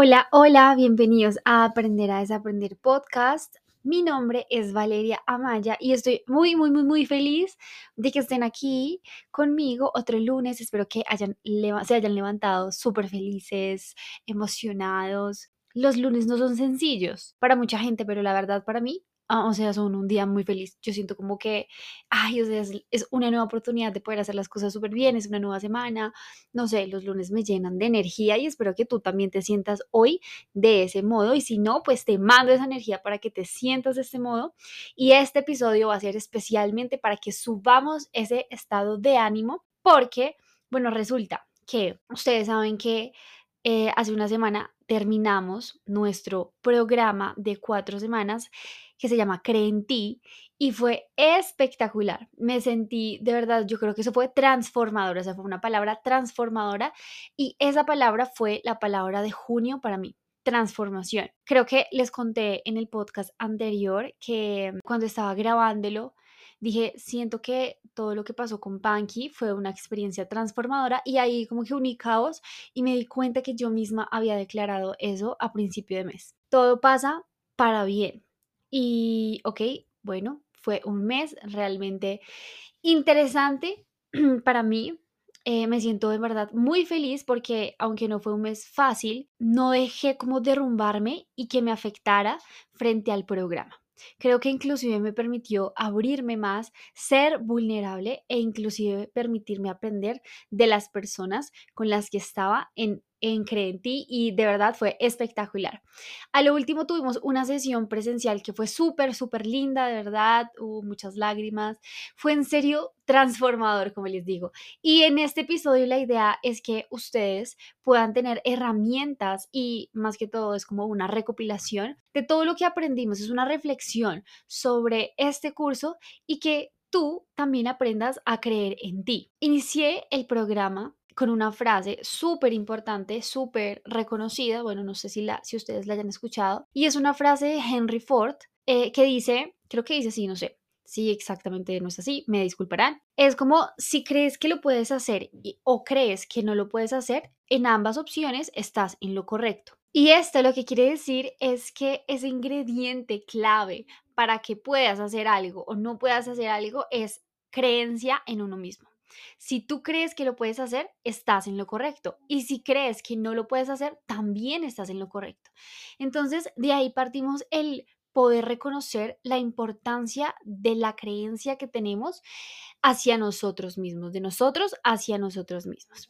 Hola, hola, bienvenidos a Aprender a Desaprender Podcast. Mi nombre es Valeria Amaya y estoy muy, muy, muy, muy feliz de que estén aquí conmigo otro lunes. Espero que hayan se hayan levantado súper felices, emocionados. Los lunes no son sencillos para mucha gente, pero la verdad para mí Ah, o sea, son un día muy feliz. Yo siento como que, ay, o sea, es, una nueva oportunidad de poder hacer las cosas súper bien, es una nueva semana. No sé, los lunes me llenan de energía y espero que tú también te sientas hoy de ese modo. Y si no, pues te mando esa energía para que te sientas de este modo. Y este episodio va a ser especialmente para que subamos ese estado de ánimo, porque, bueno, resulta que ustedes saben que eh, hace una semana terminamos nuestro programa de cuatro semanas que se llama Cree en ti y fue espectacular. Me sentí, de verdad, yo creo que eso fue transformador, o sea, fue una palabra transformadora y esa palabra fue la palabra de junio para mí. Transformación. Creo que les conté en el podcast anterior que cuando estaba grabándolo, dije, siento que todo lo que pasó con Panky fue una experiencia transformadora y ahí como que uní caos y me di cuenta que yo misma había declarado eso a principio de mes. Todo pasa para bien. Y, ok, bueno, fue un mes realmente interesante para mí. Eh, me siento de verdad muy feliz porque aunque no fue un mes fácil, no dejé como derrumbarme y que me afectara frente al programa. Creo que inclusive me permitió abrirme más, ser vulnerable e inclusive permitirme aprender de las personas con las que estaba en en Cree en ti y de verdad fue espectacular. A lo último tuvimos una sesión presencial que fue súper, súper linda, de verdad, hubo muchas lágrimas, fue en serio transformador, como les digo. Y en este episodio la idea es que ustedes puedan tener herramientas y más que todo es como una recopilación de todo lo que aprendimos, es una reflexión sobre este curso y que tú también aprendas a creer en ti. Inicié el programa con una frase súper importante, súper reconocida, bueno, no sé si, la, si ustedes la hayan escuchado, y es una frase de Henry Ford eh, que dice, creo que dice así, no sé, si exactamente no es así, me disculparán. Es como si crees que lo puedes hacer o crees que no lo puedes hacer, en ambas opciones estás en lo correcto. Y esto lo que quiere decir es que ese ingrediente clave para que puedas hacer algo o no puedas hacer algo es creencia en uno mismo. Si tú crees que lo puedes hacer, estás en lo correcto. Y si crees que no lo puedes hacer, también estás en lo correcto. Entonces, de ahí partimos el poder reconocer la importancia de la creencia que tenemos hacia nosotros mismos, de nosotros hacia nosotros mismos.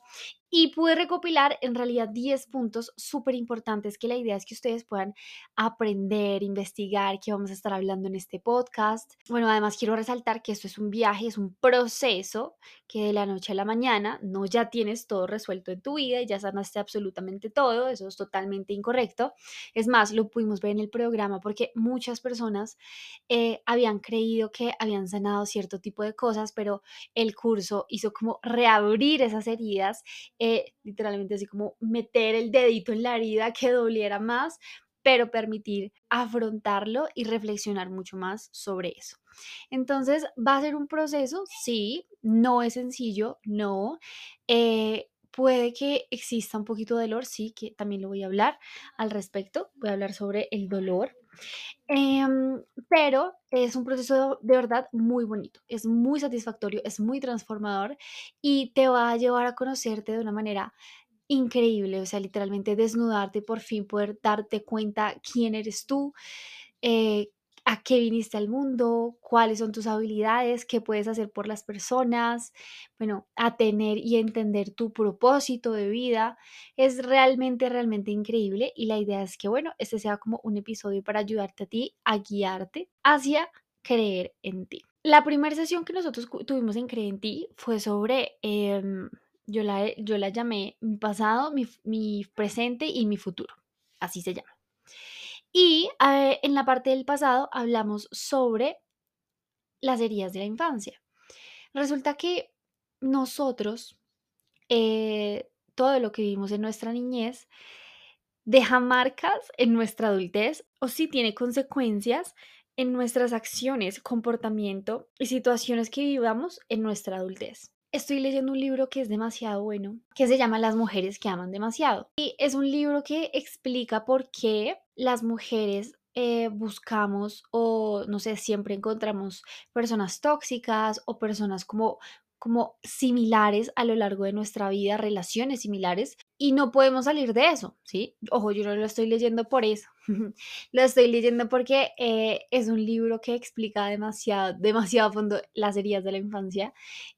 Y pude recopilar en realidad 10 puntos súper importantes que la idea es que ustedes puedan aprender, investigar, que vamos a estar hablando en este podcast. Bueno, además quiero resaltar que esto es un viaje, es un proceso que de la noche a la mañana no ya tienes todo resuelto en tu vida y ya sanaste absolutamente todo, eso es totalmente incorrecto. Es más, lo pudimos ver en el programa porque muchas personas eh, habían creído que habían sanado cierto tipo de cosas, pero el curso hizo como reabrir esas heridas, eh, literalmente así como meter el dedito en la herida que doliera más, pero permitir afrontarlo y reflexionar mucho más sobre eso. Entonces, ¿va a ser un proceso? Sí, no es sencillo, no. Eh, puede que exista un poquito de dolor, sí, que también lo voy a hablar al respecto. Voy a hablar sobre el dolor. Em, pero es un proceso de verdad muy bonito, es muy satisfactorio, es muy transformador y te va a llevar a conocerte de una manera increíble, o sea, literalmente desnudarte, por fin poder darte cuenta quién eres tú, eh, a qué viniste al mundo, cuáles son tus habilidades, qué puedes hacer por las personas, bueno, a tener y entender tu propósito de vida. Es realmente, realmente increíble y la idea es que, bueno, este sea como un episodio para ayudarte a ti a guiarte hacia creer en ti. La primera sesión que nosotros tuvimos en Creer en ti fue sobre, em, yo, la, yo la llamé mi pasado, mi, mi presente y mi futuro. Así se llama. Y eh, en la parte del pasado hablamos sobre las heridas de la infancia. Resulta que nosotros, eh, todo lo que vivimos en nuestra niñez, deja marcas en nuestra adultez o sí tiene consecuencias en nuestras acciones, comportamiento y situaciones que vivamos en nuestra adultez. Estoy leyendo un libro que es demasiado bueno, que se llama Las mujeres que aman demasiado. Y es un libro que explica por qué las mujeres eh, buscamos o, no sé, siempre encontramos personas tóxicas o personas como como similares a lo largo de nuestra vida, relaciones similares, y no podemos salir de eso, ¿sí? Ojo, yo no lo estoy leyendo por eso, lo estoy leyendo porque eh, es un libro que explica demasiado, demasiado a fondo las heridas de la infancia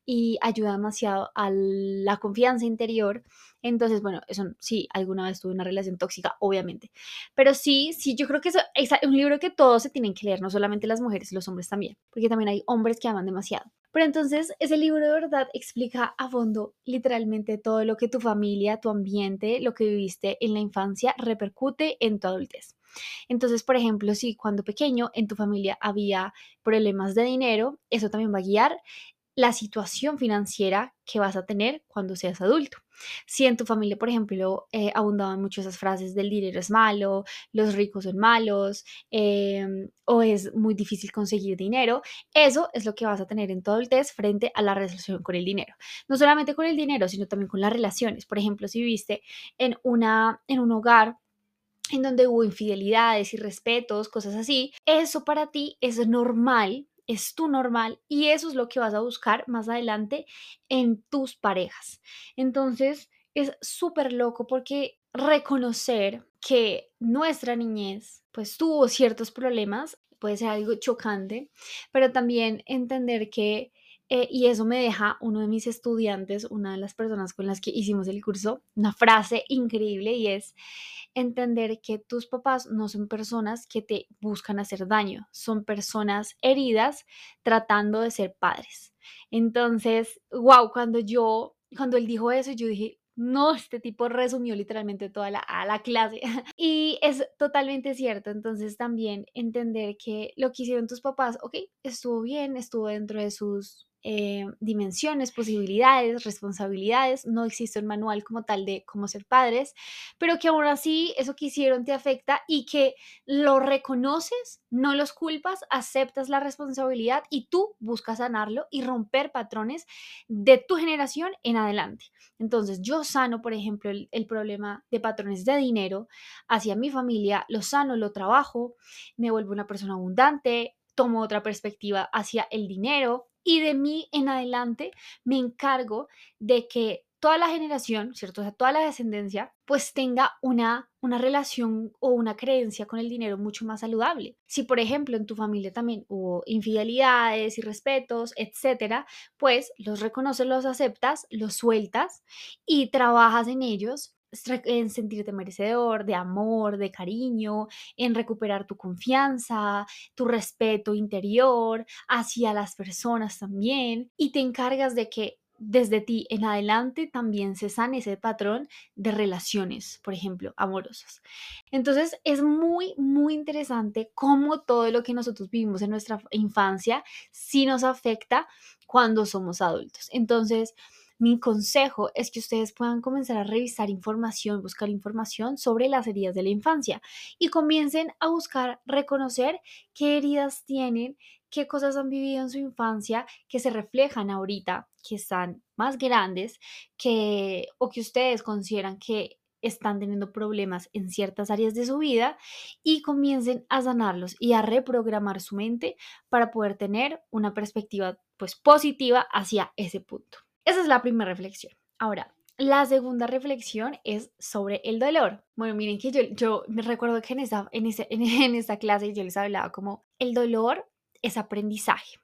y ayuda demasiado a la confianza interior. Entonces, bueno, eso sí, alguna vez tuve una relación tóxica, obviamente. Pero sí, sí, yo creo que eso es un libro que todos se tienen que leer, no solamente las mujeres, los hombres también, porque también hay hombres que aman demasiado. Pero entonces ese libro de verdad explica a fondo literalmente todo lo que tu familia, tu ambiente, lo que viviste en la infancia repercute en tu adultez. Entonces, por ejemplo, si cuando pequeño en tu familia había problemas de dinero, eso también va a guiar la situación financiera que vas a tener cuando seas adulto. Si en tu familia, por ejemplo, eh, abundaban mucho esas frases del dinero es malo, los ricos son malos, em, o es muy difícil conseguir dinero, eso es lo que vas a tener en tu adultez frente a la relación con el dinero. No solamente con el dinero, sino también con las relaciones. Por ejemplo, si viviste en, una, en un hogar en donde hubo infidelidades, y respetos, cosas así, eso para ti es normal es tu normal y eso es lo que vas a buscar más adelante en tus parejas. Entonces, es súper loco porque reconocer que nuestra niñez pues tuvo ciertos problemas puede ser algo chocante, pero también entender que, eh, y eso me deja uno de mis estudiantes, una de las personas con las que hicimos el curso, una frase increíble y es, entender que tus papás no son personas que te buscan hacer daño, son personas heridas tratando de ser padres. Entonces, wow, cuando yo, cuando él dijo eso, yo dije, no, este tipo resumió literalmente toda la, a la clase. Y es totalmente cierto. Entonces también entender que lo que hicieron tus papás, ok, estuvo bien, estuvo dentro de sus eh, dimensiones, posibilidades, responsabilidades. No existe un manual como tal de cómo ser padres, pero que aún así eso que hicieron te afecta y que lo reconoces, no los culpas, aceptas la responsabilidad y tú buscas sanarlo y romper patrones de tu generación en adelante. Entonces yo sano, por ejemplo, el, el problema de patrones de dinero hacia mi familia, lo sano, lo trabajo, me vuelvo una persona abundante, tomo otra perspectiva hacia el dinero, y de mí en adelante me encargo de que toda la generación, ¿cierto? O sea, toda la descendencia, pues tenga una, una relación o una creencia con el dinero mucho más saludable. Si, por ejemplo, en tu familia también hubo infidelidades, y respetos, etcétera, pues los reconoces, los aceptas, los sueltas y trabajas en ellos en sentirte merecedor de amor, de cariño, en recuperar tu confianza, tu respeto interior hacia las personas también y te encargas de que desde ti en adelante también se sane ese patrón de relaciones, por ejemplo, amorosas. Entonces es muy, muy interesante cómo todo lo que nosotros vivimos en nuestra infancia sí nos afecta cuando somos adultos. Entonces, mi consejo es que ustedes puedan comenzar a revisar información, buscar información sobre las heridas de la infancia y comiencen a buscar reconocer qué heridas tienen, qué cosas han vivido en su infancia que se reflejan ahorita, que están más grandes, que o que ustedes consideran que están teniendo problemas en ciertas áreas de su vida y comiencen a sanarlos y a reprogramar su mente para poder tener una perspectiva pues positiva hacia ese punto. Esa es la primera reflexión. Ahora, la segunda reflexión es sobre el dolor. Bueno, miren que yo, yo me recuerdo que en esta, en, en clase yo les hablaba como el dolor es aprendizaje.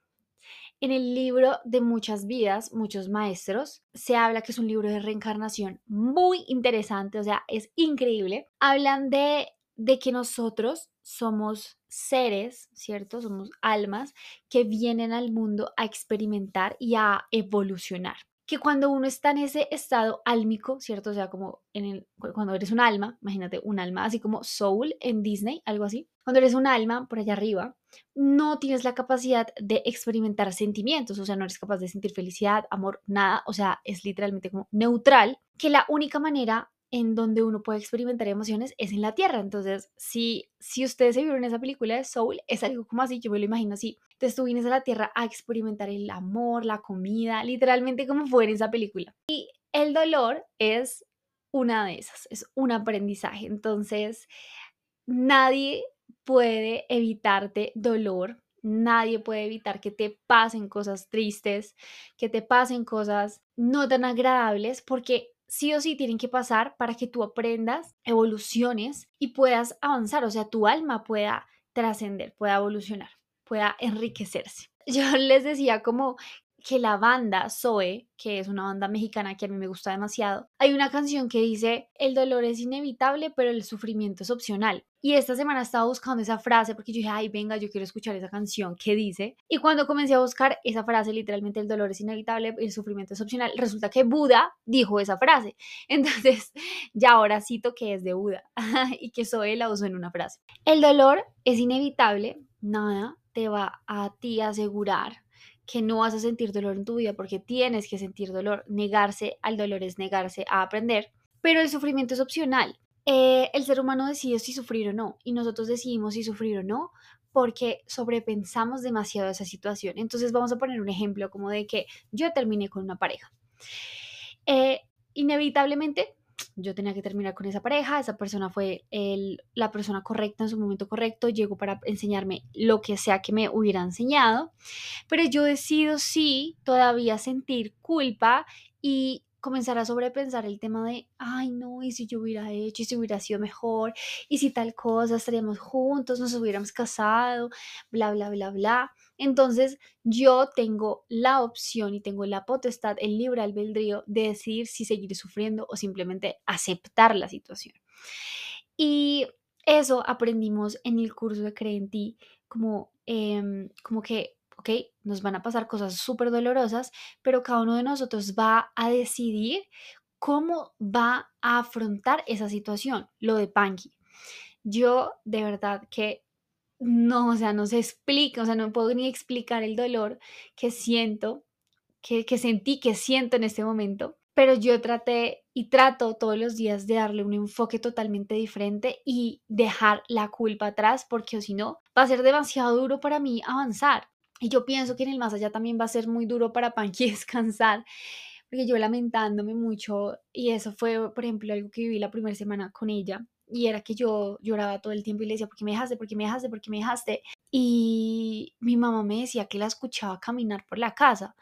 En el libro de muchas vidas, muchos maestros, se habla que es un libro de reencarnación muy interesante, o sea, es increíble. Hablan de, de que nosotros somos seres, ¿cierto? Somos almas que vienen al mundo a experimentar y a evolucionar que cuando uno está en ese estado álmico, ¿cierto? O sea, como cuando eres un alma, imagínate un alma, así como Soul en Disney, algo así. Cuando eres un alma por allá arriba, no tienes la capacidad de experimentar sentimientos, o sea, no eres capaz de sentir felicidad, amor, nada, o sea, es literalmente como neutral, que la única manera en donde uno puede experimentar emociones es en la tierra. Entonces, si, si ustedes se vieron esa película de Soul, es algo como así, yo me lo imagino así. Entonces tú vienes a la tierra a experimentar el amor, la comida, literalmente como fuera esa película. Y el dolor es una de esas, es un aprendizaje. Entonces, nadie puede evitarte dolor, nadie puede evitar que te pasen cosas tristes, que te pasen cosas no tan agradables, porque sí o sí tienen que pasar para que tú aprendas, evoluciones y puedas avanzar, o sea, tu alma pueda trascender, pueda evolucionar, pueda enriquecerse. Yo les decía como que la banda Zoe, que es una banda mexicana que a mí me gusta demasiado, hay una canción que dice, el dolor es inevitable, pero el sufrimiento es opcional. Y esta semana estaba buscando esa frase porque yo dije, ay, venga, yo quiero escuchar esa canción que dice. Y cuando comencé a buscar esa frase, literalmente el dolor es inevitable, el sufrimiento es opcional, resulta que Buda dijo esa frase. Entonces, ya ahora cito que es de Buda y que Zoe la usó en una frase. El dolor es inevitable, nada te va a ti asegurar que no vas a sentir dolor en tu vida porque tienes que sentir dolor. Negarse al dolor es negarse a aprender, pero el sufrimiento es opcional. Eh, el ser humano decide si sufrir o no y nosotros decidimos si sufrir o no porque sobrepensamos demasiado esa situación. Entonces vamos a poner un ejemplo como de que yo terminé con una pareja. Eh, inevitablemente yo tenía que terminar con esa pareja, esa persona fue el, la persona correcta en su momento correcto, llegó para enseñarme lo que sea que me hubiera enseñado, pero yo decido sí todavía sentir culpa y comenzar a sobrepensar el tema de, ay no, y si yo hubiera hecho, y si hubiera sido mejor, y si tal cosa, estaríamos juntos, nos hubiéramos casado, bla, bla, bla, bla. Entonces yo tengo la opción y tengo la potestad, el libre albedrío de decidir si seguir sufriendo o simplemente aceptar la situación. Y eso aprendimos en el curso de Cree en ti, como, em, como que ¿ok? Nos van a pasar cosas súper dolorosas, pero cada uno de nosotros va a decidir cómo va a afrontar esa situación, lo de Panky. Yo de verdad que no, o sea, no se explica, o sea, no puedo ni explicar el dolor que siento, que, que sentí, que siento en este momento, pero yo traté y trato todos los días de darle un enfoque totalmente diferente y dejar la culpa atrás, porque si no, va a ser demasiado duro para mí avanzar. Y yo pienso que en el más allá también va a ser muy duro para Panky descansar, porque yo lamentándome mucho, y eso fue, por ejemplo, algo que viví la primera semana con ella, y era que yo lloraba todo el tiempo y le decía, ¿por qué me dejaste? ¿Por qué me dejaste? ¿Por qué me dejaste? Y mi mamá me decía que la escuchaba caminar por la casa.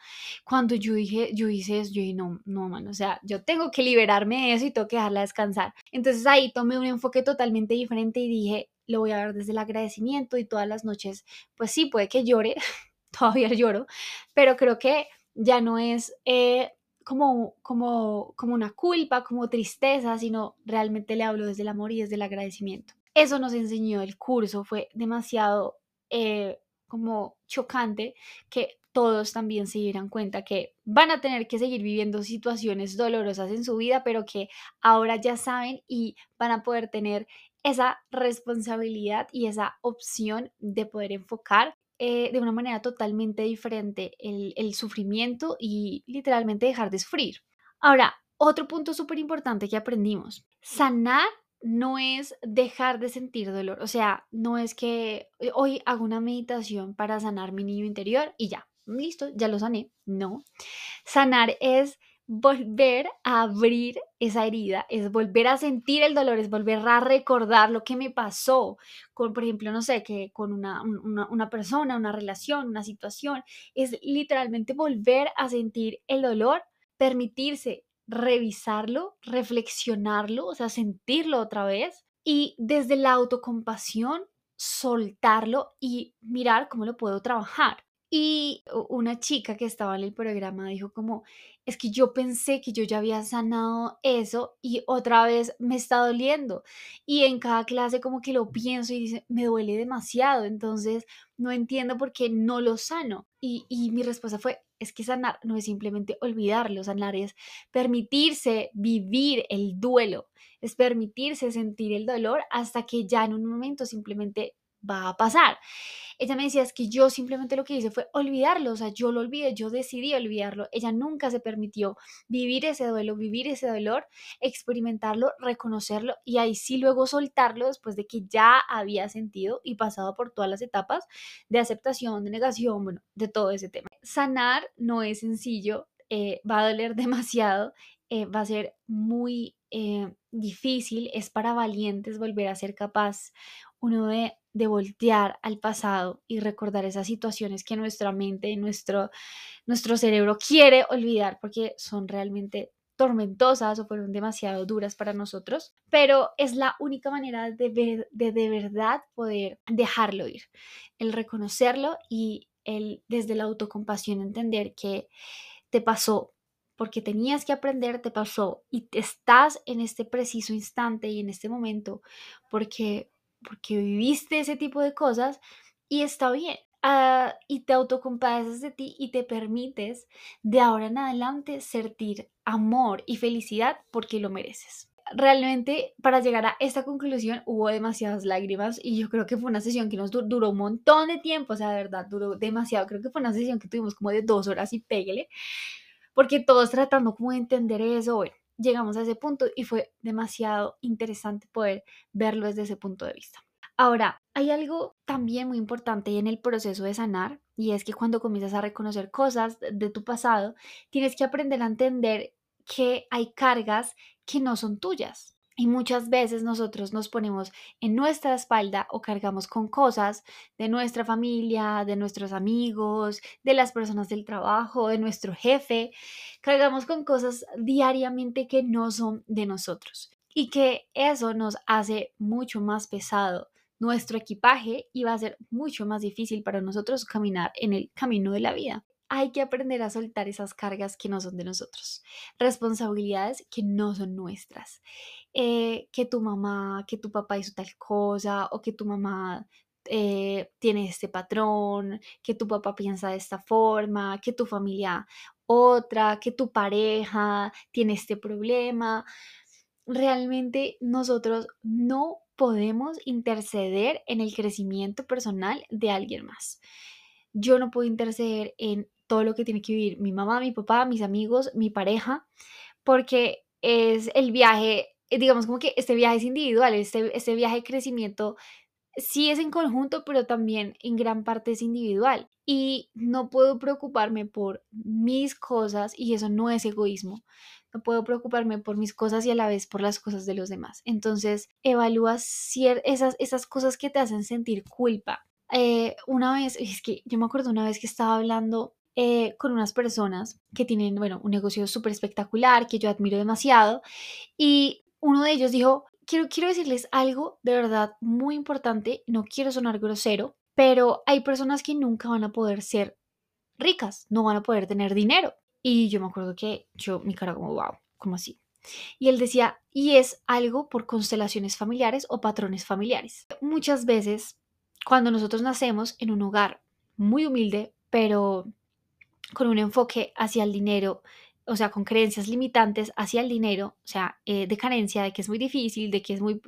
Cuando yo dije, yo hice eso, yo dije, no, no, mano, o sea, yo tengo que liberarme de eso y tengo que dejarla descansar. Entonces ahí tomé un enfoque totalmente diferente y dije, lo voy a ver desde el agradecimiento y todas las noches, pues sí, puede que llore, todavía lloro, pero creo que ya no es eh, como, como, como una culpa, como tristeza, sino realmente le hablo desde el amor y desde el agradecimiento. Eso nos enseñó el curso, fue demasiado eh, como chocante que todos también se dieran cuenta que van a tener que seguir viviendo situaciones dolorosas en su vida, pero que ahora ya saben y van a poder tener esa responsabilidad y esa opción de poder enfocar eh, de una manera totalmente diferente el, sufrimiento y literalmente dejar de sufrir. Ahora, otro punto súper importante que aprendimos, sanar no es dejar de sentir dolor, o sea, no es que eh, hoy hago una meditación para sanar mi niño interior y ya, listo, ya lo sané, no. Sanar es volver a abrir esa herida, es volver a sentir el dolor, es volver a recordar lo que me pasó con, por ejemplo, no sé, que con una, una, persona, una relación, una situación, es literalmente volver a sentir el dolor, permitirse revisarlo, reflexionarlo, o sea, sentirlo otra vez y desde la autocompasión soltarlo y mirar cómo lo puedo trabajar. Y una chica que estaba en el programa dijo como, es que yo pensé que yo ya había sanado eso y otra vez me está doliendo. Y en cada clase como que lo pienso y dice, me duele demasiado, entonces no entiendo por qué no lo sano. Y, y mi respuesta fue, es que sanar no es simplemente olvidarlo, sanar es permitirse vivir el duelo, es permitirse sentir el dolor hasta que ya en un momento simplemente va a pasar. Ella me decía, es que yo simplemente lo que hice fue olvidarlo, o sea, yo lo olvidé, yo decidí olvidarlo. Ella nunca se permitió vivir ese duelo, vivir ese dolor, experimentarlo, reconocerlo y ahí sí luego soltarlo después de que ya había sentido y pasado por todas las etapas de aceptación, de negación, bueno, de todo ese tema. Sanar no es sencillo, eh, va a doler demasiado, eh, va a ser muy eh, difícil, es para valientes volver a ser capaz uno de de voltear al pasado y recordar esas situaciones que nuestra mente, nuestro, nuestro cerebro quiere olvidar porque son realmente tormentosas o fueron demasiado duras para nosotros, pero es la única manera de, de de verdad poder dejarlo ir, el reconocerlo y el desde la autocompasión entender que te pasó porque tenías que aprender, te pasó y estás en este preciso instante y en este momento porque porque viviste ese tipo de cosas y está bien. Ah, y te autocompadeces de ti y te permites de ahora en adelante sentir amor y felicidad porque lo mereces. Realmente para llegar a esta conclusión hubo demasiadas lágrimas y yo creo que fue una sesión que nos duró un montón de tiempo, o sea, de verdad, duró demasiado. Creo que fue una sesión que tuvimos como de dos horas y pégale, porque todos tratando como de entender eso, bueno, llegamos a ese punto y fue demasiado interesante poder verlo desde ese punto de vista. Ahora, hay algo también muy importante en el proceso de sanar y es que cuando comienzas a reconocer cosas de tu pasado, tienes que aprender a entender que hay cargas que no son tuyas. Y muchas veces nosotros nos ponemos en nuestra espalda o cargamos con cosas de nuestra familia, de nuestros amigos, de las personas del trabajo, de nuestro jefe. Cargamos con cosas diariamente que no son de nosotros y que eso nos hace mucho más pesado nuestro equipaje y va a ser mucho más difícil para nosotros caminar en el camino de la vida hay que aprender a soltar esas cargas que no son de nosotros, responsabilidades que no son nuestras, eh, que tu mamá, que tu papá hizo tal cosa o que tu mamá eh, tiene este patrón, que tu papá piensa de esta forma, que tu familia otra, que tu pareja tiene este problema. Realmente nosotros no podemos interceder en el crecimiento personal de alguien más. Yo no puedo interceder en todo lo que tiene que vivir mi mamá, mi papá, mis amigos, mi pareja, porque es el viaje, eh, digamos como que este viaje es individual, este, este viaje de crecimiento sí es en conjunto, pero también en gran parte es individual. Y no puedo preocuparme por mis cosas, y eso no es egoísmo. No puedo preocuparme por mis cosas y a la vez por las cosas de los demás. Entonces, evalúas esas, esas cosas que te hacen sentir culpa. Eh, una vez, es que yo me acuerdo una vez que estaba hablando eh, con unas personas que tienen, bueno, un negocio súper espectacular, que yo admiro demasiado, y uno de ellos dijo, quiero, quiero decirles algo de verdad muy importante, no quiero sonar grosero, pero hay personas que nunca van a poder ser ricas, no van a poder tener dinero. Y yo me acuerdo que yo, mi cara como, wow, ¿cómo así? Y él decía, y es algo por constelaciones familiares o patrones familiares. Muchas veces, cuando nosotros nacemos en un hogar muy humilde, pero con un enfoque hacia el dinero, o sea, con creencias limitantes hacia el dinero, o sea, eh, de carencia, de que es muy difícil, de que es muy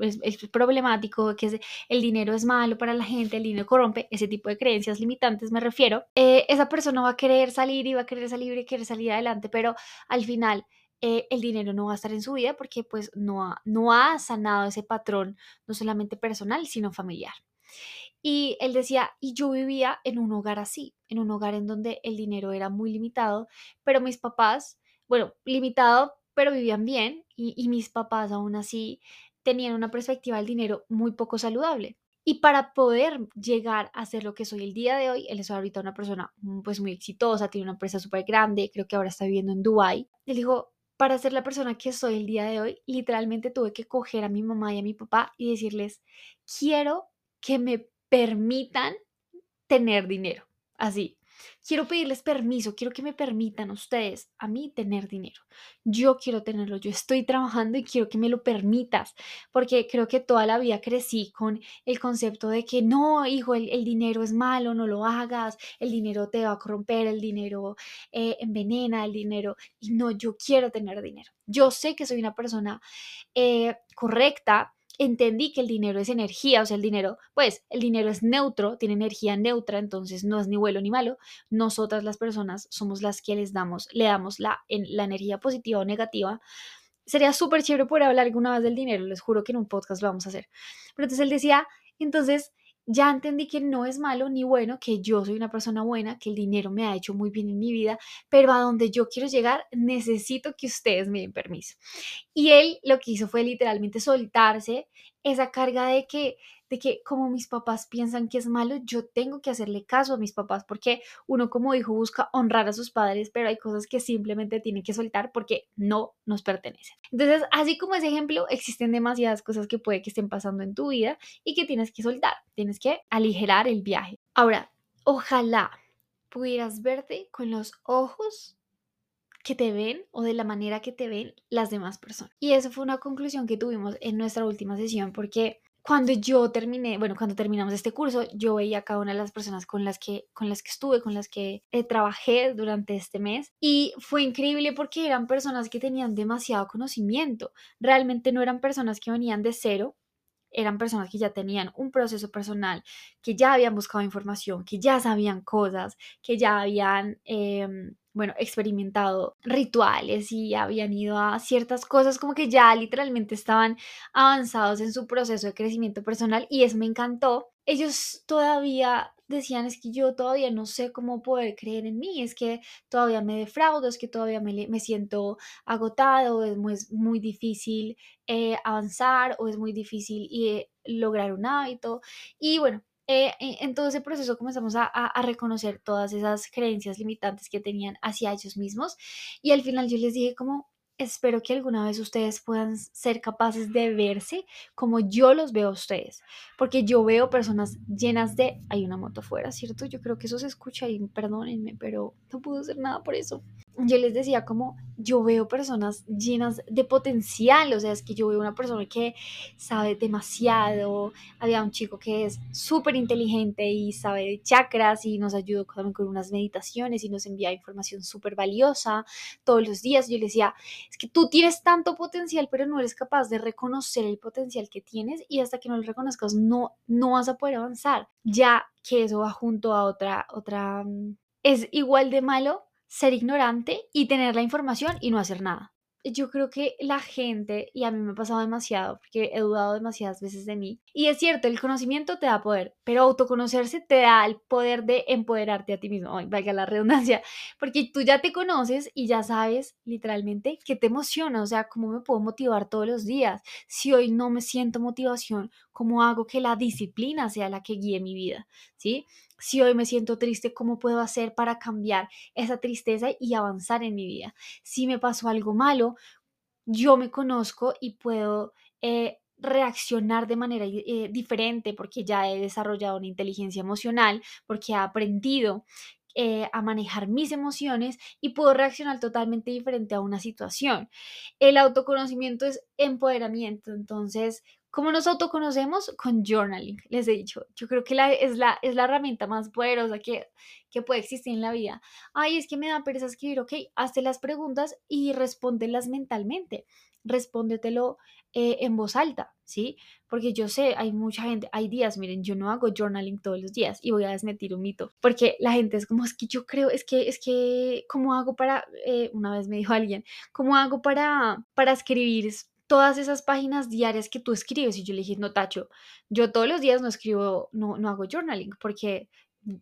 problemático, de que el dinero es malo para la gente, el dinero corrompe, ese tipo de creencias limitantes me refiero, eh, esa persona va a querer salir y va a querer salir y querer salir adelante, pero al final eh, el dinero no va a estar en su vida porque pues no ha, no ha sanado ese patrón, no solamente personal, sino familiar. Y él decía, y yo vivía en un hogar así, en un hogar en donde el dinero era muy limitado, pero mis papás, bueno, limitado, pero vivían bien, y, mis papás aún así tenían una perspectiva del dinero muy poco saludable. Y para poder llegar a ser lo que soy el día de hoy, él es ahorita una persona mm, pues muy exitosa, tiene una empresa súper grande, creo que ahora está viviendo en Dubai. Él dijo, para ser la persona que soy el día de hoy, literalmente tuve que coger a mi mamá y a mi papá y decirles, quiero que me permitan tener dinero. Así, quiero pedirles permiso, quiero que me permitan ustedes a mí tener dinero. Yo quiero tenerlo, yo estoy trabajando y quiero que me lo permitas, porque creo que toda la vida crecí con el concepto de que no, hijo, el, dinero es malo, no lo hagas, el dinero te va a corromper, el dinero eh, envenena, el dinero, y no, yo quiero tener dinero. Yo sé que soy una persona eh, correcta entendí que el dinero es energía, o sea, el dinero, pues el dinero es neutro, tiene energía neutra, entonces no es ni bueno ni malo. Nosotras las personas somos las que les damos, le damos la, la energía positiva o negativa. Sería súper chévere poder hablar alguna vez del dinero, les juro que en un podcast lo vamos a hacer. Pero entonces él decía, entonces ya entendí que no es malo ni bueno, que yo soy una persona buena, que el dinero me ha hecho muy bien en mi vida, pero a donde yo quiero llegar necesito que ustedes me den permiso. Y él lo que hizo fue literalmente soltarse esa carga de que de que como mis papás piensan que es malo, yo tengo que hacerle caso a mis papás porque uno como hijo busca honrar a sus padres, pero hay cosas que simplemente tienen que soltar porque no nos pertenecen. Entonces, así como ese ejemplo, existen demasiadas cosas que puede que estén pasando en tu vida y que tienes que soltar, tienes que aligerar el viaje. Ahora, ojalá pudieras verte con los ojos que te ven o de la manera que te ven las demás personas. Y eso fue una conclusión que tuvimos en nuestra última sesión porque cuando yo terminé, bueno, cuando terminamos este curso, yo veía a cada una de las personas con las que, con las que estuve, con las que eh, trabajé durante este mes y fue increíble porque eran personas que tenían demasiado conocimiento. Realmente no eran personas que venían de cero, eran personas que ya tenían un proceso personal, que ya habían buscado información, que ya sabían cosas, que ya habían... Em, bueno, experimentado rituales y habían ido a ciertas cosas como que ya literalmente estaban avanzados en su proceso de crecimiento personal y eso me encantó. Ellos todavía decían es que yo todavía no sé cómo poder creer en mí, es que todavía me defraudo, es que todavía me, me siento agotado, es muy, muy difícil eh, avanzar o es muy difícil eh, lograr un hábito. Y bueno, eh, en todo ese proceso comenzamos a, a, reconocer todas esas creencias limitantes que tenían hacia ellos mismos y al final yo les dije como, espero que alguna vez ustedes puedan ser capaces de verse como yo los veo a ustedes, porque yo veo personas llenas de, hay una moto afuera, ¿cierto? Yo creo que eso se escucha y perdónenme, pero no puedo hacer nada por eso yo les decía como yo veo personas llenas de potencial, o sea, es que yo veo una persona que sabe demasiado, había un chico que es súper inteligente y sabe de chakras y nos ayudó también con unas meditaciones y nos envía información súper valiosa todos los días. Yo le decía, es que tú tienes tanto potencial, pero no eres capaz de reconocer el potencial que tienes y hasta que no lo reconozcas no, no vas a poder avanzar, ya que eso va junto a otra, otra, mm, es igual de malo ser ignorante y tener la información y no hacer nada. Yo creo que la gente, y a mí me ha pasado demasiado, porque he dudado demasiadas veces de mí, y es cierto, el conocimiento te da poder, pero autoconocerse te da el poder de empoderarte a ti mismo, Ay, valga la redundancia, porque tú ya te conoces y ya sabes literalmente qué te emociona, o sea, cómo me puedo motivar todos los días. Si hoy no me siento motivación, ¿cómo hago que la disciplina sea la que guíe mi vida? ¿Sí? Si hoy me siento triste, ¿cómo puedo hacer para cambiar esa tristeza y avanzar en mi vida? Si me pasó algo malo, yo me conozco y puedo eh, reaccionar de manera eh, diferente porque ya he desarrollado una inteligencia emocional, porque he aprendido eh, a manejar mis emociones y puedo reaccionar totalmente diferente a una situación. El autoconocimiento es empoderamiento, entonces ¿Cómo nos autoconocemos? Con journaling, les he dicho. Yo creo que la, es, la, es la herramienta más poderosa que, que puede existir en la vida. Ay, es que me da pereza escribir, ok, hazte las preguntas y respóndelas mentalmente. Respóndetelo eh, en voz alta, ¿sí? Porque yo sé, hay mucha gente, hay días, miren, yo no hago journaling todos los días y voy a desmentir un mito, porque la gente es como, es que yo creo, es que, es que, ¿cómo hago para, eh, una vez me dijo alguien, ¿cómo hago para, para escribir todas esas páginas diarias que tú escribes. Y yo le dije, no, Tacho, yo todos los días no escribo, no, no hago journaling, porque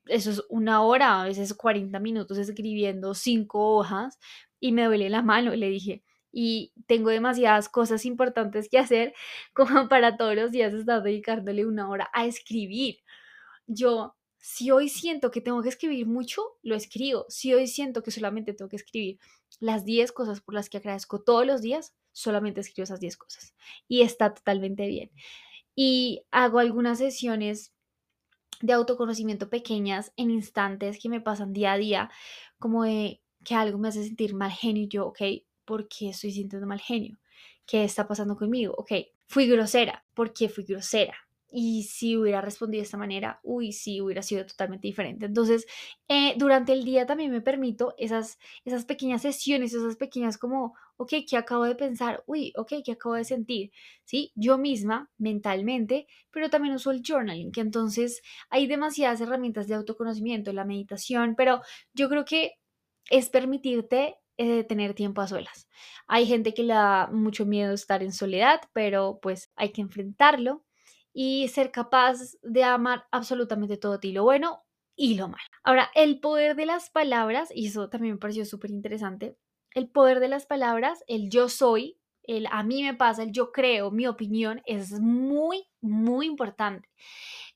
eso es una hora, a veces 40 minutos escribiendo cinco hojas y me duele la mano, le dije. Y tengo demasiadas cosas importantes que hacer como para todos los días estar dedicándole una hora a escribir. Yo, si hoy siento que tengo que escribir mucho, lo escribo. Si hoy siento que solamente tengo que escribir las 10 cosas por las que agradezco todos los días, solamente escribo esas 10 cosas y está totalmente bien. Y hago algunas sesiones de autoconocimiento pequeñas en instantes que me pasan día a día, como de que algo me hace sentir mal genio yo, ok, ¿por qué estoy sintiendo mal genio? ¿Qué está pasando conmigo? Ok, fui grosera, ¿por qué fui grosera? Y si hubiera respondido de esta manera, uy, sí, hubiera sido totalmente diferente. Entonces, eh, durante el día también me permito esas, esas pequeñas sesiones, esas pequeñas como, ok, ¿qué acabo de pensar? Uy, ok, ¿qué acabo de sentir? ¿Sí? Yo misma, mentalmente, pero también uso el journaling, que entonces hay demasiadas herramientas de autoconocimiento, la meditación, pero yo creo que es permitirte eh, tener tiempo a solas. Hay gente que le da mucho miedo estar en soledad, pero pues hay que enfrentarlo y ser capaz de amar absolutamente todo ti, lo bueno y lo malo. Ahora, el poder de las palabras, y eso también me pareció súper interesante, el poder de las palabras, el yo soy, el a mí me pasa, el yo creo, mi opinión, es muy, muy importante.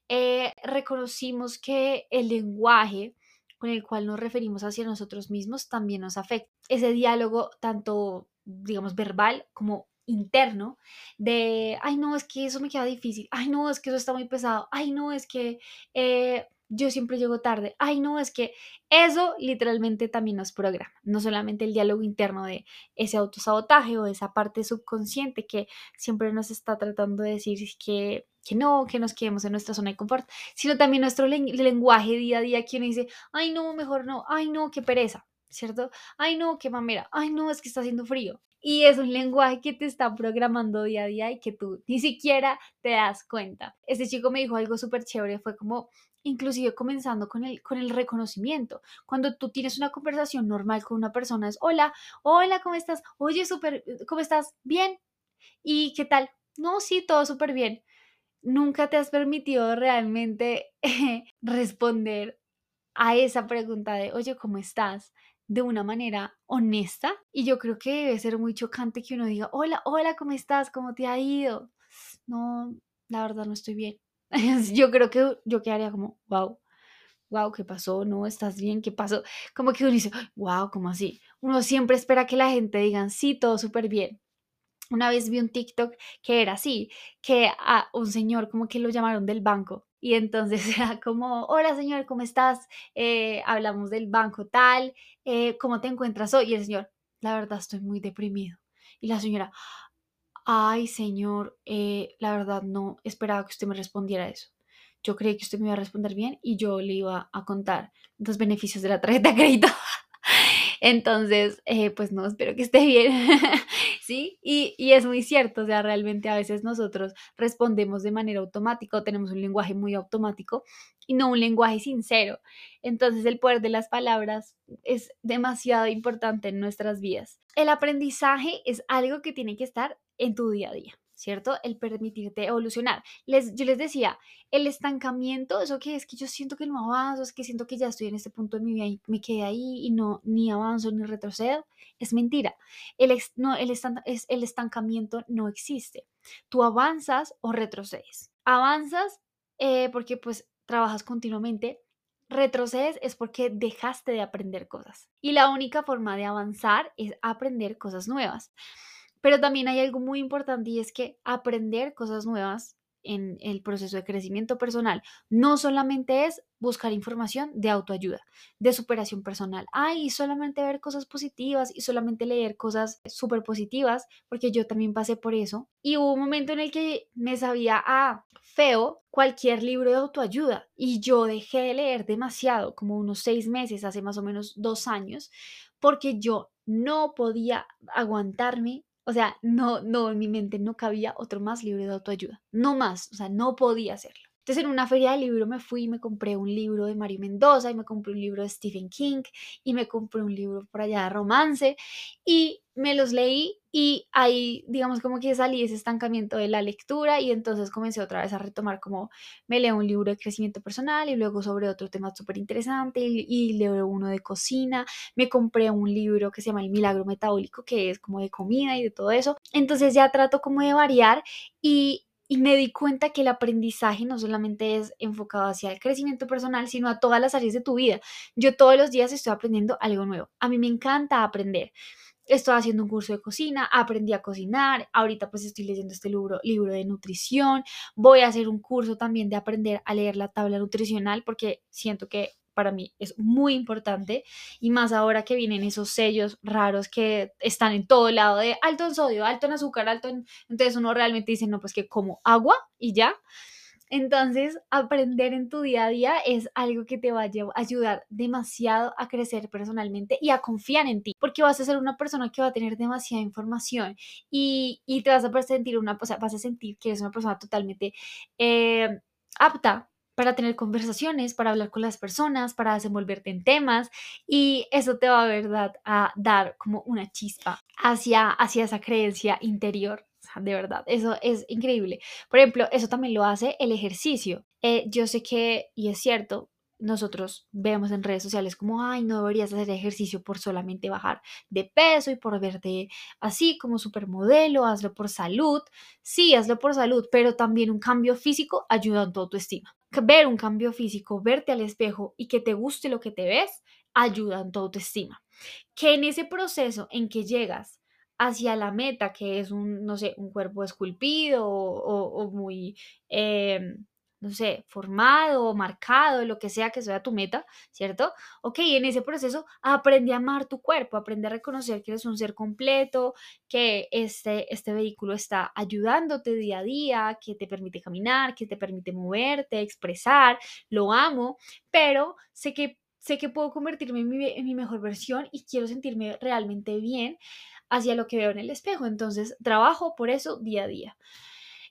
Eh, reconocimos que el lenguaje con el cual nos referimos hacia nosotros mismos también nos afecta. Ese diálogo, tanto, digamos, verbal como interno de, ay no, es que eso me queda difícil, ay no, es que eso está muy pesado, ay no, es que eh, yo siempre llego tarde, ay no, es que eso literalmente también nos programa, no solamente el diálogo interno de ese autosabotaje o esa parte subconsciente que siempre nos está tratando de decir que, que no, que nos quedemos en nuestra zona de confort, sino también nuestro lenguaje día a día, quien dice, ay no, mejor no, ay no, qué pereza, ¿cierto? Ay no, qué mamera, ay no, es que está haciendo frío, y es un lenguaje que te está programando día a día y que tú ni siquiera te das cuenta. Este chico me dijo algo súper chévere, fue como inclusive comenzando con el, con el reconocimiento. Cuando tú tienes una conversación normal con una persona es, hola, hola, ¿cómo estás? Oye, súper, ¿cómo estás? Bien. ¿Y qué tal? No, sí, todo súper bien. Nunca te has permitido realmente responder a esa pregunta de, oye, ¿cómo estás? De una manera honesta y yo creo que debe ser muy chocante que uno diga, hola, hola, ¿cómo estás? ¿Cómo te ha ido? No, la verdad no estoy bien. yo creo que yo quedaría como, wow, wow, ¿qué pasó? ¿No estás bien? ¿Qué pasó? Como que uno dice, wow, ¿cómo así? Uno siempre espera que la gente diga, sí, todo súper bien. Una vez vi un TikTok que era así, que a un señor como que lo llamaron del banco y entonces era como, hola señor, ¿cómo estás? Eh, hablamos del banco tal, eh, ¿cómo te encuentras hoy? Y el señor, la verdad estoy muy deprimido. Y la señora, ay señor, eh, la verdad no esperaba que usted me respondiera eso. Yo creí que usted me iba a responder bien y yo le iba a contar los beneficios de la tarjeta de crédito. Entonces, eh, pues no, espero que esté bien, ¿sí? Y, y, es muy cierto, o sea, realmente a veces nosotros respondemos de manera automática tenemos un lenguaje muy automático y no un lenguaje sincero. Entonces, el poder de las palabras es demasiado importante en nuestras vidas. El aprendizaje es algo que tiene que estar en tu día a día. ¿Cierto? El permitirte evolucionar. Les, yo les decía, el estancamiento, eso que es que yo siento que no avanzo, es que siento que ya estoy en este punto de mi vida y me quedé ahí y no ni avanzo ni retrocedo, es mentira. El, no, el, es, el estancamiento no existe. Tú avanzas o retrocedes. Avanzas eh, porque pues trabajas continuamente, retrocedes es porque dejaste de aprender cosas. Y la única forma de avanzar es aprender cosas nuevas. Pero también hay algo muy importante y es que aprender cosas nuevas en el proceso de crecimiento personal no solamente es buscar información de autoayuda, de superación personal. Ay, solamente ver cosas positivas y solamente leer cosas súper positivas, porque yo también pasé por eso. Y hubo un momento en el que me sabía a feo cualquier libro de autoayuda y yo dejé de leer demasiado, como unos seis meses, hace más o menos dos años, porque yo no podía aguantarme o sea, no, no, en mi mente no cabía otro más libro de autoayuda. No más, o sea, no podía hacerlo. Entonces en una feria de libro me fui y me compré un libro de Mario Mendoza y me compré un libro de Stephen King y me compré un libro por allá de romance y me los leí y ahí, digamos, como que salí ese estancamiento de la lectura y entonces comencé otra vez a retomar como me leo un libro de crecimiento personal y luego sobre otro tema súper interesante y, leo uno de cocina, me compré un libro que se llama El Milagro Metabólico, que es como de comida y de todo eso. Entonces ya trato como de variar y y me di cuenta que el aprendizaje no solamente es enfocado hacia el crecimiento personal, sino a todas las áreas de tu vida. Yo todos los días estoy aprendiendo algo nuevo. A mí me encanta aprender estoy haciendo un curso de cocina, aprendí a cocinar, ahorita pues estoy leyendo este libro, libro de nutrición, voy a hacer un curso también de aprender a leer la tabla nutricional porque siento que para mí es muy importante y más ahora que vienen esos sellos raros que están en todo lado de alto en sodio, alto en azúcar, alto en... Entonces uno realmente dice, no, pues que como agua y ya. Entonces, aprender en tu día a día es algo que te va a ayudar demasiado a crecer personalmente y a confiar en ti, porque vas a ser una persona que va a tener demasiada información y, te vas a sentir una, o vas a sentir que eres una persona totalmente eh, apta para tener conversaciones, para hablar con las personas, para desenvolverte en temas y eso te va verdad, a dar como una chispa hacia, hacia esa creencia interior de verdad, eso es increíble. Por ejemplo, eso también lo hace el ejercicio. Eh, yo sé que, y es cierto, nosotros vemos en redes sociales como, ay, no deberías hacer ejercicio por solamente bajar de peso y por verte así como supermodelo, hazlo por salud. Sí, hazlo por salud, pero también un cambio físico ayuda en tu autoestima. Ver un cambio físico, verte al espejo y que te guste lo que te ves, ayuda en tu autoestima. Que en ese proceso en que llegas hacia la meta, que es un, no sé, un cuerpo esculpido o, muy, em, no sé, formado, marcado, lo que sea que sea tu meta, ¿cierto? Ok, en ese proceso aprende a amar tu cuerpo, aprende a reconocer que eres un ser completo, que este, este vehículo está ayudándote día a día, que te permite caminar, que te permite moverte, expresar, lo amo, pero sé que sé que puedo convertirme en mi, en mi, mejor versión y quiero sentirme realmente bien hacia lo que veo en el espejo. Entonces, trabajo por eso día a día.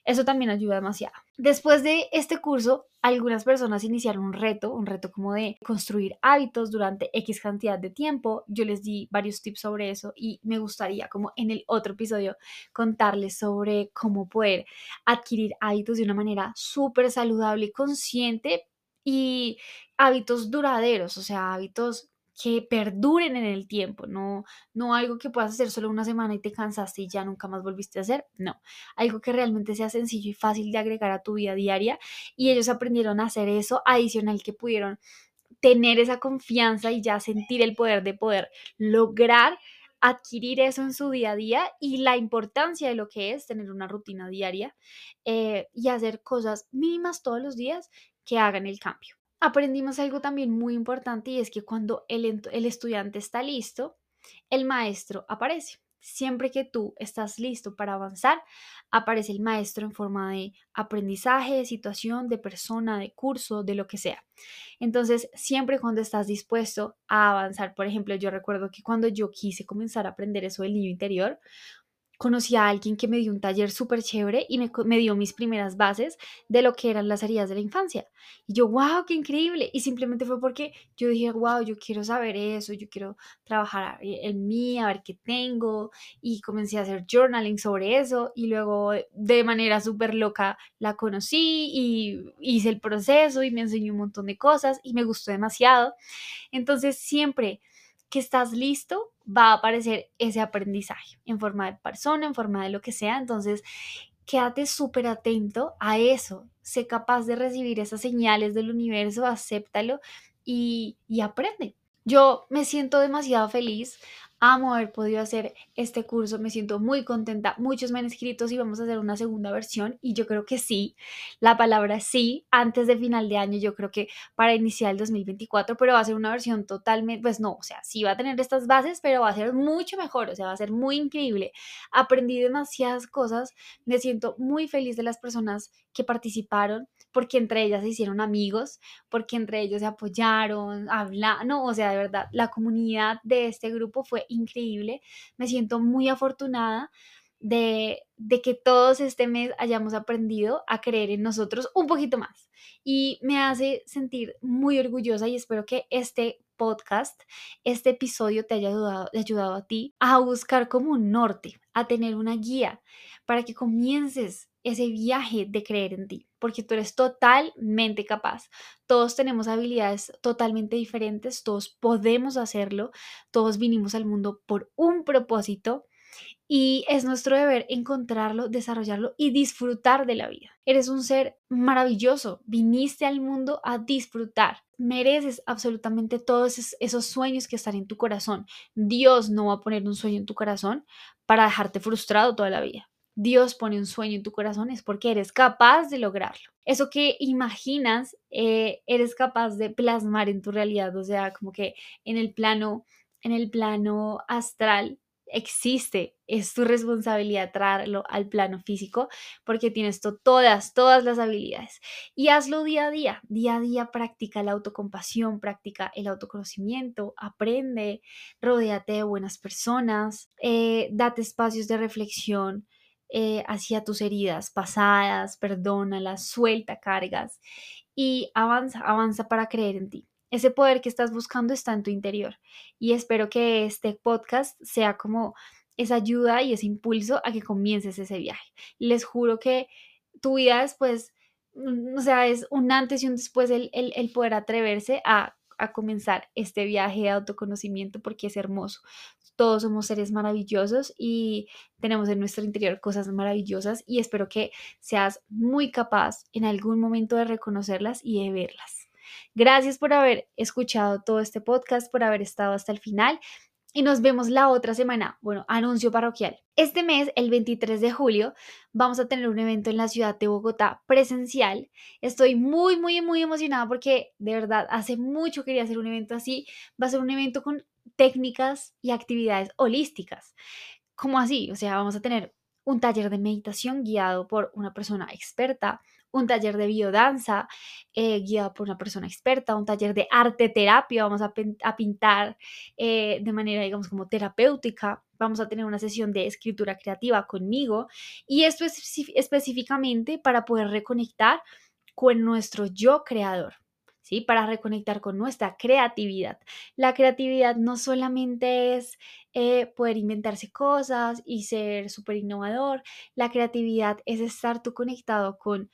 Eso también ayuda demasiado. Después de este curso, algunas personas iniciaron un reto, un reto como de construir hábitos durante X cantidad de tiempo. Yo les di varios tips sobre eso y me gustaría como en el otro episodio contarles sobre cómo poder adquirir hábitos de una manera súper saludable y consciente y hábitos duraderos, o sea, hábitos que perduren en el tiempo, no, no algo que puedas hacer solo una semana y te cansaste y ya nunca más volviste a hacer, no, algo que realmente sea sencillo y fácil de agregar a tu vida diaria y ellos aprendieron a hacer eso, adicional que pudieron tener esa confianza y ya sentir el poder de poder lograr adquirir eso en su día a día y la importancia de lo que es tener una rutina diaria eh, y hacer cosas mínimas todos los días que hagan el cambio aprendimos algo también muy importante y es que cuando el, el estudiante está listo, el maestro aparece. Siempre que tú estás listo para avanzar, aparece el maestro en forma de aprendizaje, de situación, de persona, de curso, de lo que sea. Entonces, siempre cuando estás dispuesto a avanzar, por ejemplo, yo recuerdo que cuando yo quise comenzar a aprender eso del niño interior, conocí a alguien que me dio un taller súper chévere y me, dio mis primeras bases de lo que eran las heridas de la infancia. Y yo, wow, qué increíble. Y simplemente fue porque yo dije, wow, yo quiero saber eso, yo quiero trabajar en mí, a ver qué tengo. Y comencé a hacer journaling sobre eso. Y luego de manera súper loca la conocí y hice el proceso y me enseñó un montón de cosas y me gustó demasiado. Entonces siempre que estás listo, va a aparecer ese aprendizaje en forma de persona, en forma de lo que sea. Entonces, quédate súper atento a eso. Sé capaz de recibir esas señales del universo, acéptalo y, y aprende. Yo me siento demasiado feliz Amo haber podido hacer este curso, me siento muy contenta. Muchos me han escrito si vamos a hacer una segunda versión y yo creo que sí. La palabra sí, antes de final de año, yo creo que para iniciar el 2024, pero va a ser una versión totalmente, pues no, o sea, sí va a tener estas bases, pero va a ser mucho mejor, o sea, va a ser muy increíble. Aprendí demasiadas cosas, me siento muy feliz de las personas que participaron porque entre ellas se hicieron amigos, porque entre ellos se apoyaron, hablaron, no, o sea, de verdad, la comunidad de este grupo fue increíble. Me siento muy afortunada de, de, que todos este mes hayamos aprendido a creer en nosotros un poquito más. Y me hace sentir muy orgullosa y espero que este podcast, este episodio te haya ayudado, ayudado a ti a buscar como un norte, a tener una guía para que comiences ese viaje de creer en ti, porque tú eres totalmente capaz. Todos tenemos habilidades totalmente diferentes, todos podemos hacerlo, todos vinimos al mundo por un propósito y es nuestro deber encontrarlo, desarrollarlo y disfrutar de la vida. Eres un ser maravilloso, viniste al mundo a disfrutar. Mereces absolutamente todos esos sueños que están en tu corazón. Dios no va a poner un sueño en tu corazón para dejarte frustrado toda la vida. Dios pone un sueño en tu corazón es porque eres capaz de lograrlo. Eso que imaginas, eh, eres capaz de plasmar en tu realidad, o sea, como que en el plano, en el plano astral, existe, es tu responsabilidad traerlo al plano físico porque tienes todas, todas las habilidades. Y hazlo día a día, día a día practica la autocompasión, practica el autoconocimiento, aprende, rodéate de buenas personas, eh, date espacios de reflexión. Eh, hacia tus heridas pasadas, perdónalas, suelta cargas y avanza, avanza para creer en ti. Ese poder que estás buscando está en tu interior y espero que este podcast sea como esa ayuda y ese impulso a que comiences ese viaje. Les juro que tu vida después, mm, o sea, es un antes y un después el, el, poder atreverse a, a comenzar este viaje de autoconocimiento porque es hermoso. Todos somos seres maravillosos y tenemos en nuestro interior cosas maravillosas y espero que seas muy capaz en algún momento de reconocerlas y de verlas. Gracias por haber escuchado todo este podcast, por haber estado hasta el final y nos vemos la otra semana. Bueno, anuncio parroquial. Este mes, el 23 de julio, vamos a tener un evento en la ciudad de Bogotá presencial. Estoy muy, muy, muy emocionada porque de verdad hace mucho quería hacer un evento así. Va a ser un evento con técnicas y actividades holísticas. ¿Cómo así? O sea, vamos a tener un taller de meditación guiado por una persona experta, un taller de biodanza eh, guiado por una persona experta, un taller de arte terapia, vamos a, pintar eh, de manera, digamos, como terapéutica, vamos a tener una sesión de escritura creativa conmigo y esto es específicamente para poder reconectar con nuestro yo creador. ¿Sí? Para reconectar con nuestra creatividad. La creatividad no solamente es eh, poder inventarse cosas y ser súper innovador, la creatividad es estar tú conectado con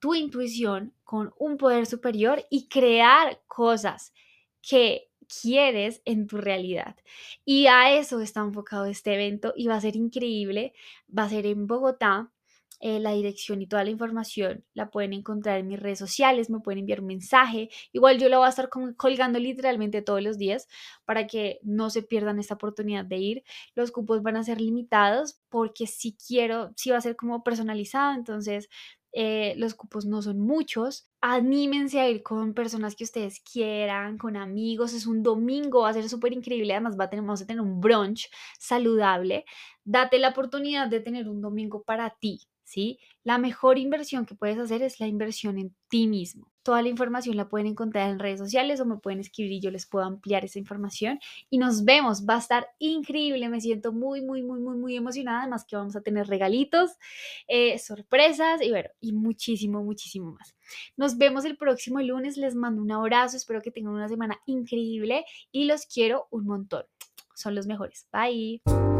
tu intuición con un poder superior y crear cosas que quieres en tu realidad. Y a eso está enfocado este evento y va a ser increíble. Va a ser en Bogotá. Eh, la dirección y toda la información la pueden encontrar en mis redes sociales, me pueden enviar un mensaje. Igual yo lo voy a estar colgando literalmente todos los días para que no se pierdan esta oportunidad de ir. Los cupos van a ser limitados porque si quiero, si va a ser como personalizado, entonces eh, los cupos no son muchos. Anímense a ir con personas que ustedes quieran, con amigos. Es un domingo, va a ser súper increíble. Además, va a tener, vamos a tener un brunch saludable. Date la oportunidad de tener un domingo para ti, ¿sí? La mejor inversión que puedes hacer es la inversión en ti mismo. Toda la información la pueden encontrar en redes sociales o me pueden escribir y yo les puedo ampliar esa información. Y nos vemos, va a estar increíble, me siento muy, muy, muy, muy, muy emocionada. Además que vamos a tener regalitos, eh, sorpresas y bueno, y muchísimo, muchísimo más. Nos vemos el próximo lunes, les mando un abrazo, espero que tengan una semana increíble y los quiero un montón. Son los mejores. Bye.